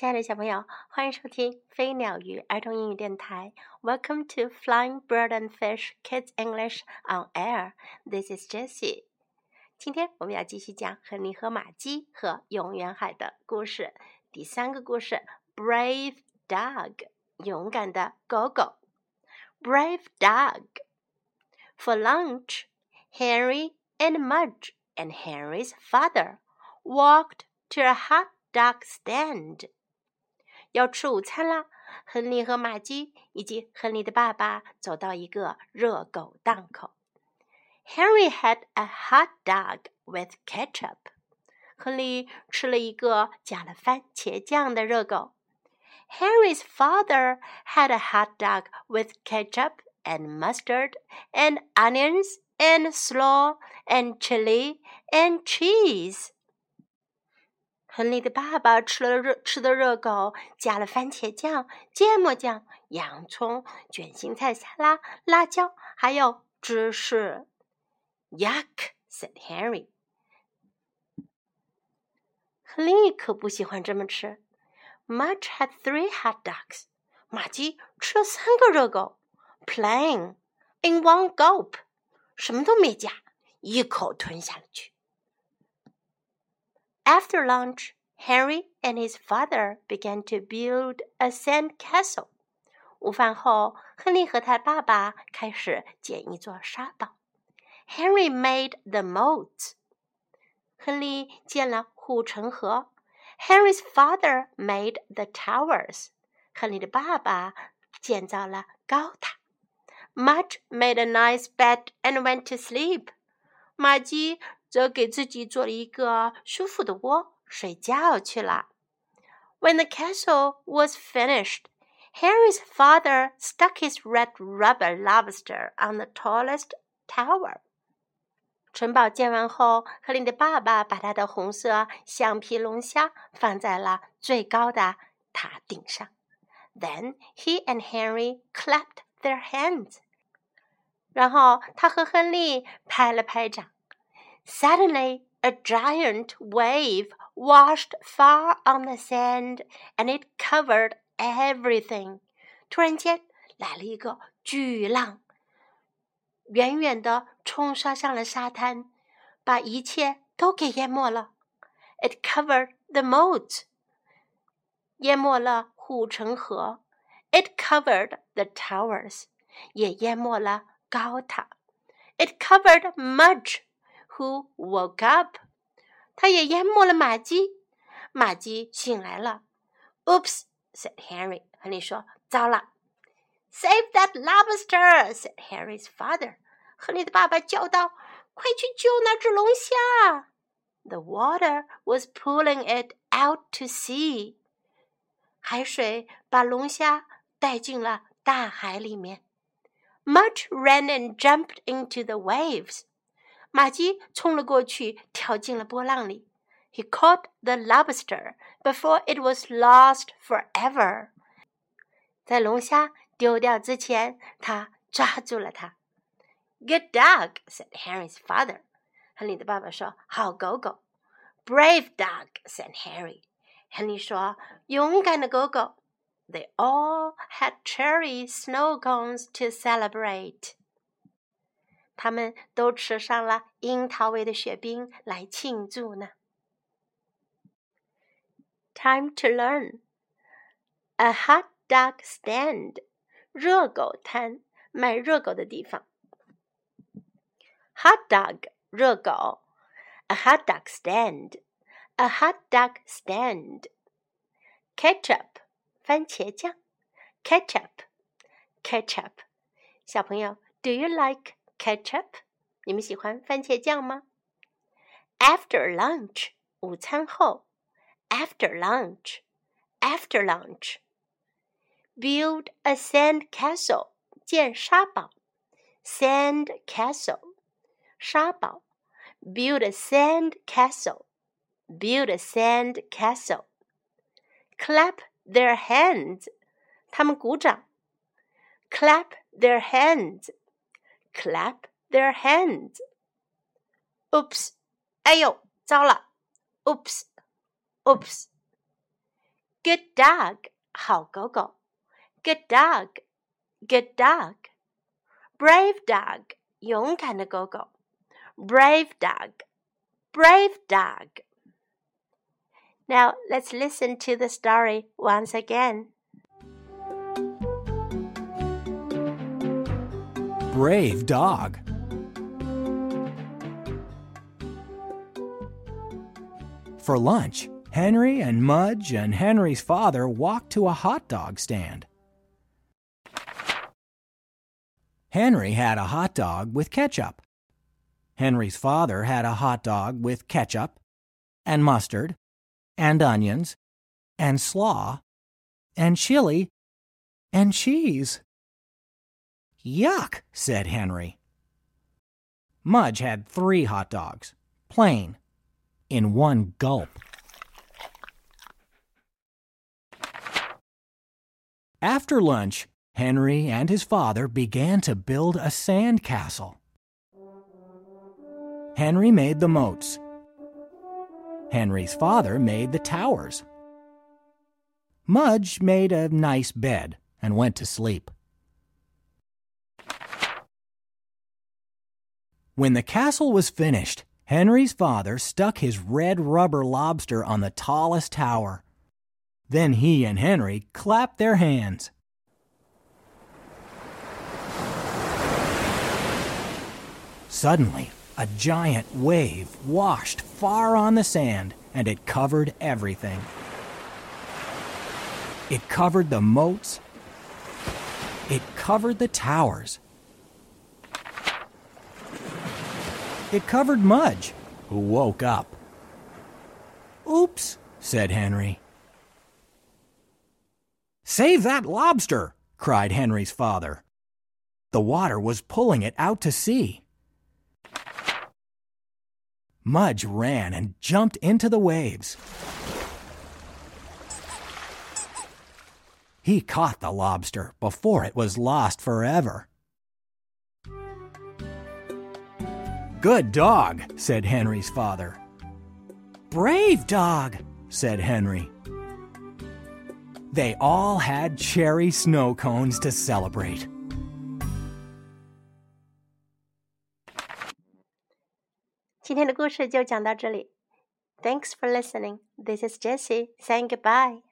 亲爱的小朋友，欢迎收听飞鸟鱼儿童英语电台。Welcome to Flying Bird and Fish Kids English on Air. This is Jessie. 今天我们要继续讲亨利和玛姬和永远海的故事。第三个故事，Brave Dog，勇敢的狗狗。Brave Dog. For lunch, Henry and Mudge and Henry's father walked to a hot dog stand. 要吃午餐啦！”亨利和玛姬以及亨利的爸爸走到一个热狗档口。Henry had a hot dog with ketchup。亨利吃了一个加了番茄酱的热狗。Henry's father had a hot dog with ketchup and mustard and onions and slaw and chili and cheese. 亨利的爸爸吃了热吃的热狗，加了番茄酱、芥末酱、洋葱、卷心菜沙拉、辣椒，还有芝士。Yuck! said Henry. 亨利可不喜欢这么吃。Mudge had three hot dogs. 玛吉吃了三个热狗，plain in one gulp，什么都没加，一口吞下了去。After lunch, Henry and his father began to build a sand castle. 午饭后，亨利和他爸爸开始建一座沙堡。Henry made the moats. 亨利建了护城河。Henry's father made the towers. 亨利的爸爸建造了高塔。Mudge made a nice bed and went to sleep. 玛姬 则给自己做了一个舒服的窝，睡觉去了。When the castle was finished, Henry's father stuck his red rubber lobster on the tallest tower. 城堡建完后，赫林的爸爸把他的红色橡皮龙虾放在了最高的塔顶上。Then he and Henry clapped their hands. 然后他和亨利拍了拍掌。Suddenly, a giant wave washed far on the sand and it covered everything. 突然间来了一个巨浪，远远的冲刷上了沙滩，把一切都给淹没了。It covered the moat，淹没了护城河。It covered the towers. 也淹没了高塔。It covered Mudge who woke up. 他也淹没了马姬。马姬醒来了。Oops, said Henry. up。他也淹没了玛姬。玛姬醒来了。Oops，said Save that lobster," said Henry's father。亨利的爸爸叫道：“快去救那只龙虾！” The water was pulling it out to sea. sea。海水把龙虾带进了大海里面。Mudge ran and jumped into the waves。马基冲了过去，跳进了波浪里。He caught the lobster before it was lost forever。在龙虾丢掉之前，他抓住了它。Good dog, said Henry's father。亨利的爸爸说：“好狗狗。” Brave dog, said Henry. They all had cherry snow cones to celebrate. 他们都吃上了樱桃味的雪冰来庆祝呢。Time to learn. A hot dog stand. 热狗摊，卖热狗的地方。Hot dog 热狗。A hot dog stand. A hot dog stand. Ketchup 番茄酱。Ketchup，ketchup。小朋友，Do you like ketchup？你们喜欢番茄酱吗？After lunch，午餐后。After lunch，after lunch。Build a sand castle，建沙堡。Sand castle，沙堡。Build a sand castle。Build a sand castle。Clap their hands，他们鼓掌。Clap their hands。 clap their hands. Oops! 哎呦，糟了！Oops! Oops! Good dog，好狗狗。Good dog, good dog. Brave dog，勇敢的狗狗。Brave dog, brave dog. Now let's listen to the story once again. Brave dog. For lunch, Henry and Mudge and Henry's father walked to a hot dog stand. Henry had a hot dog with ketchup. Henry's father had a hot dog with ketchup and mustard and onions and slaw and chili and cheese. Yuck, said Henry. Mudge had three hot dogs, plain, in one gulp. After lunch, Henry and his father began to build a sand castle. Henry made the moats. Henry's father made the towers. Mudge made a nice bed and went to sleep. When the castle was finished, Henry's father stuck his red rubber lobster on the tallest tower. Then he and Henry clapped their hands. Suddenly, a giant wave washed far on the sand and it covered everything. It covered the moats. It covered the towers. It covered Mudge, who woke up. Oops, said Henry. Save that lobster, cried Henry's father. The water was pulling it out to sea. Mudge ran and jumped into the waves. He caught the lobster before it was lost forever. Good dog, said Henry's father. Brave dog, said Henry. They all had cherry snow cones to celebrate. Thanks for listening. This is Jessie saying goodbye.